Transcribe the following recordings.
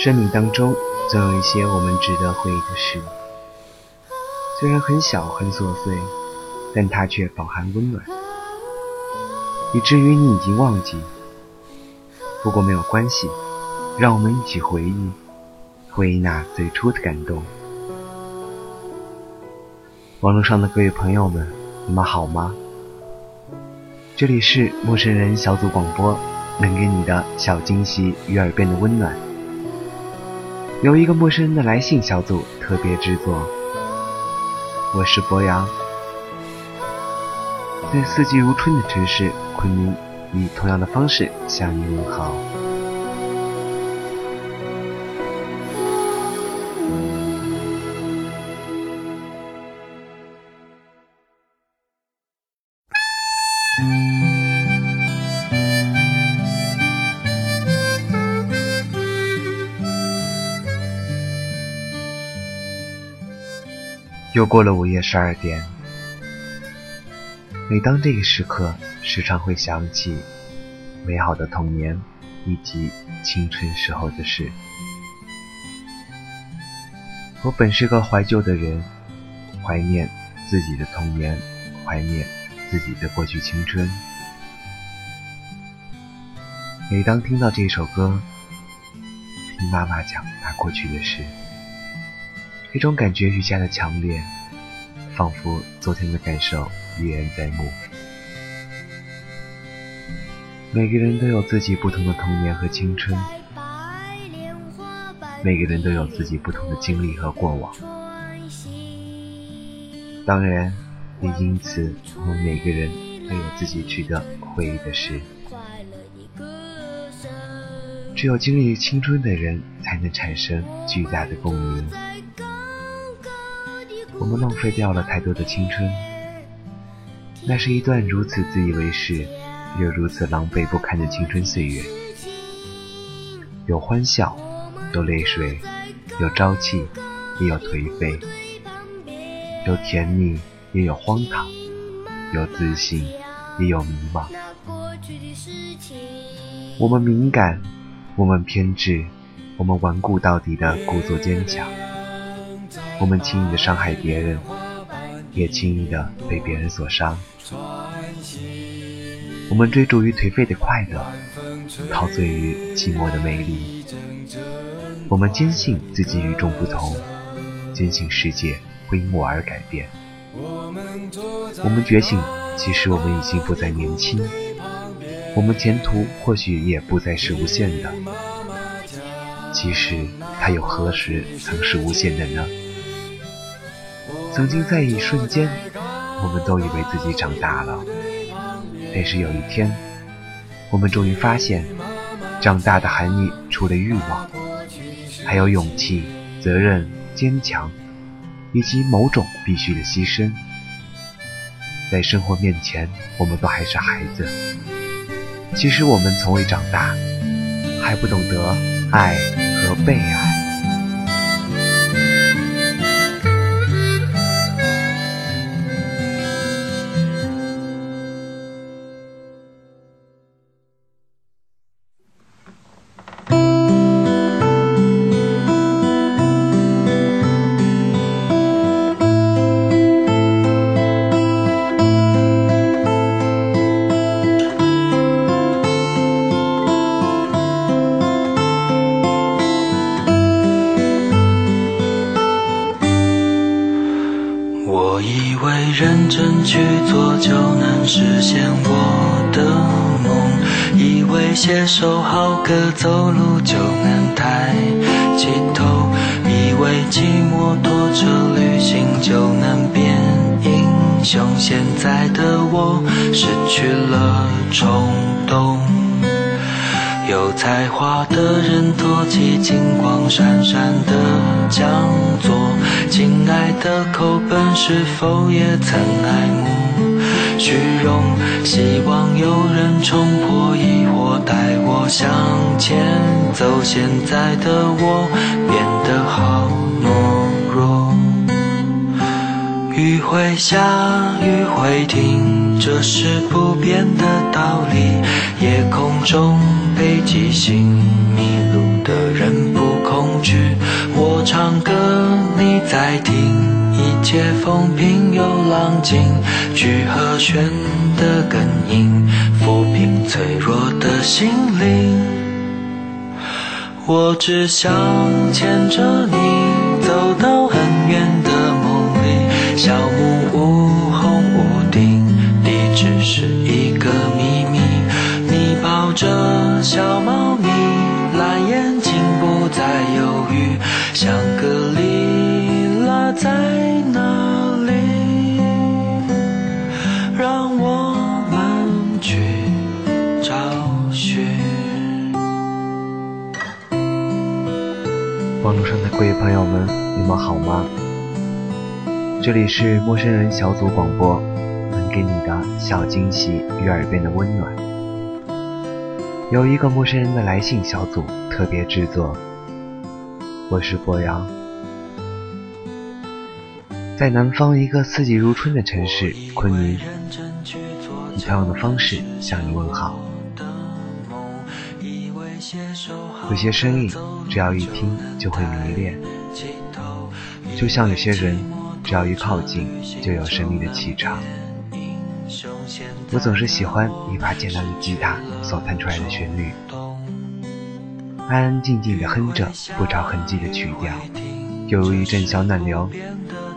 生命当中总有一些我们值得回忆的事，虽然很小很琐碎，但它却饱含温暖，以至于你已经忘记。不过没有关系，让我们一起回忆，回忆那最初的感动。网络上的各位朋友们，你们好吗？这里是陌生人小组广播，能给你的小惊喜与耳边的温暖。由一个陌生人的来信小组特别制作。我是博洋，在四季如春的城市昆明，以同样的方式向你问好。又过了午夜十二点，每当这个时刻，时常会想起美好的童年以及青春时候的事。我本是个怀旧的人，怀念自己的童年，怀念自己的过去青春。每当听到这首歌，听妈妈讲她过去的事。这种感觉愈加的强烈，仿佛昨天的感受依然在目。每个人都有自己不同的童年和青春，每个人都有自己不同的经历和过往。当然，也因此，我们每个人都有自己值得回忆的事。只有经历青春的人，才能产生巨大的共鸣。我们浪费掉了太多的青春，那是一段如此自以为是，又如此狼狈不堪的青春岁月。有欢笑，有泪水，有朝气，也有颓废；有甜蜜，也有荒唐；有自信，也有迷茫。我们敏感，我们偏执，我们顽固到底的故作坚强。我们轻易的伤害别人，也轻易的被别人所伤。我们追逐于颓废的快乐，陶醉于寂寞的美丽。我们坚信自己与众不同，坚信世界会因我而改变。我们觉醒，其实我们已经不再年轻。我们前途或许也不再是无限的。其实，它又何时曾是无限的呢？曾经在一瞬间，我们都以为自己长大了。但是有一天，我们终于发现，长大的含义除了欲望，还有勇气、责任、坚强，以及某种必须的牺牲。在生活面前，我们都还是孩子。其实我们从未长大，还不懂得爱和被爱。认真去做就能实现我的梦，以为写首好歌走路就能抬起头，以为骑摩托车旅行就能变英雄。现在的我失去了冲动，有才华的人托起金光闪闪的讲座。亲爱的口本是否也曾爱慕虚荣？希望有人冲破疑惑，带我向前走。现在的我变得好懦弱。雨会下，雨会停，这是不变的道理。夜空中北极星，迷路的人不恐惧。我唱歌你。在听，一切风平又浪静，去和弦的根音，抚平脆弱的心灵。我只想牵着你，走到很远的梦里，小木屋红屋顶，地址是一个秘密。你抱着小猫各位朋友们，你们好吗？这里是陌生人小组广播，能给你的小惊喜与耳边的温暖。有一个陌生人的来信小组特别制作，我是博洋，在南方一个四季如春的城市昆明，以同样的方式向你问好。有些声音，只要一听就会迷恋，就像有些人，只要一靠近就有神秘的气场。我总是喜欢一把简单的吉他所弹出来的旋律，安安静静的哼着不着痕迹的曲调，犹如一阵小暖流，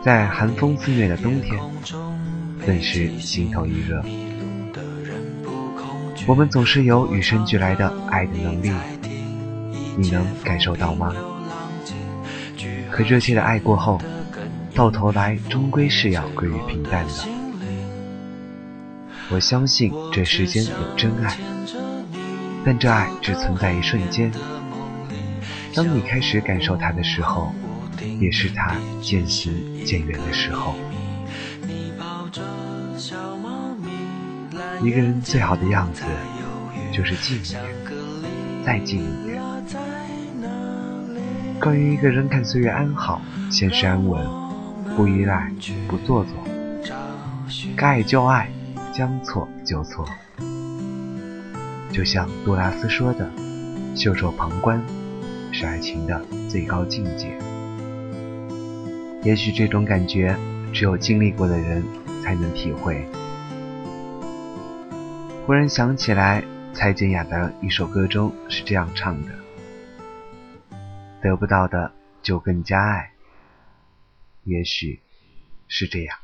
在寒风肆虐的冬天，顿时心头一热。我们总是有与生俱来的爱的能力，你能感受到吗？可热切的爱过后，到头来终归是要归于平淡的。我相信这世间有真爱，但这爱只存在一瞬间。当你开始感受它的时候，也是它渐行渐远的时候。一个人最好的样子，就是近一点，再近一点。关于一个人看岁月安好，现实安稳，不依赖，不做作，该爱就爱，将错就错。就像杜拉斯说的：“袖手旁观，是爱情的最高境界。”也许这种感觉，只有经历过的人才能体会。忽然想起来，蔡健雅的一首歌中是这样唱的：“得不到的就更加爱。”也许是这样。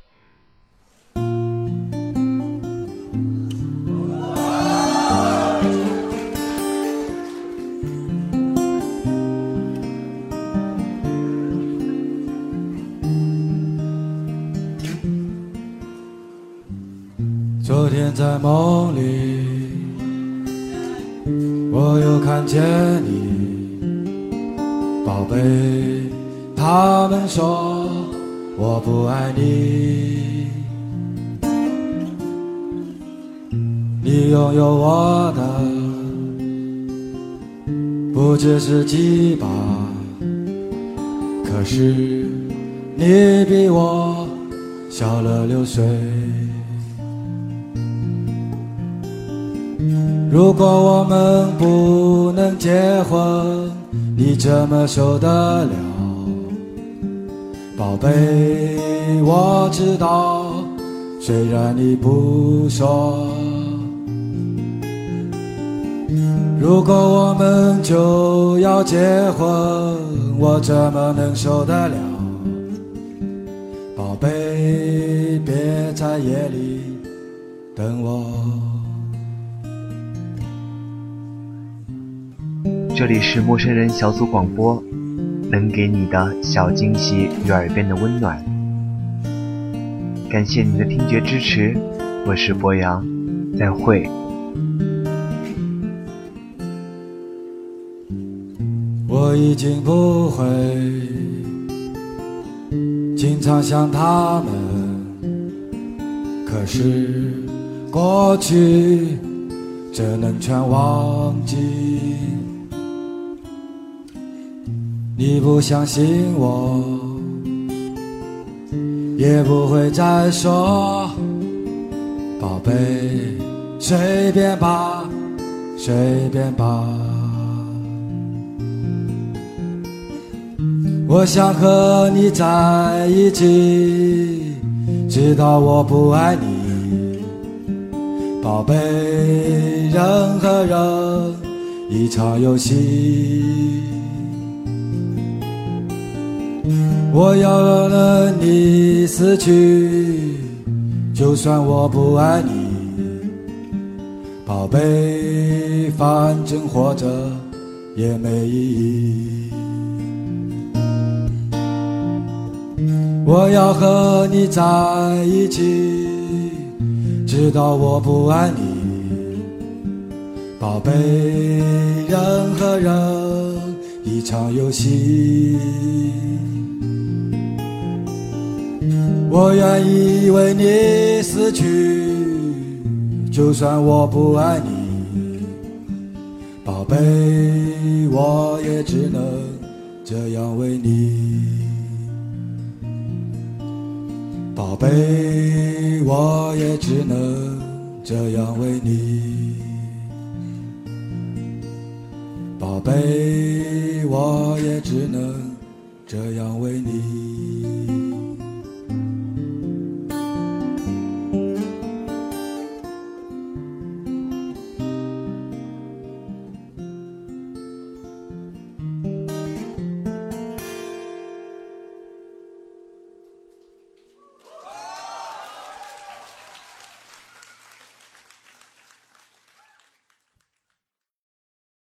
昨天在梦里，我又看见你，宝贝。他们说我不爱你，你拥有我的不只是鸡巴，可是你比我小了六岁。如果我们不能结婚，你怎么受得了？宝贝，我知道，虽然你不说。如果我们就要结婚，我怎么能受得了？宝贝，别在夜里等我。这里是陌生人小组广播，能给你的小惊喜与耳边的温暖。感谢你的听觉支持，我是博洋，再会。我已经不会经常想他们，可是过去怎能全忘记？你不相信我，也不会再说，宝贝，随便吧，随便吧。我想和你在一起，直到我不爱你，宝贝。人和人一场游戏，我要了你死去，就算我不爱你，宝贝。反正活着也没意义。我要和你在一起，直到我不爱你，宝贝。人和人一场游戏，我愿意为你死去，就算我不爱你，宝贝，我也只能这样为你。宝贝，我也只能这样为你。宝贝，我也只能这样为你。